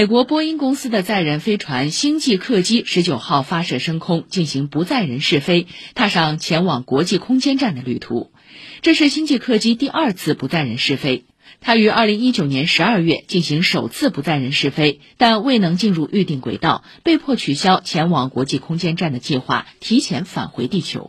美国波音公司的载人飞船星际客机十九号发射升空进行不载人试飞踏上前往国际空间站的旅途。这是星际客机第二次不载人试飞它于二零一九年十二月进行首次不载人试飞但未能进入预定轨道被迫取消前往国际空间站的计划提前返回地球。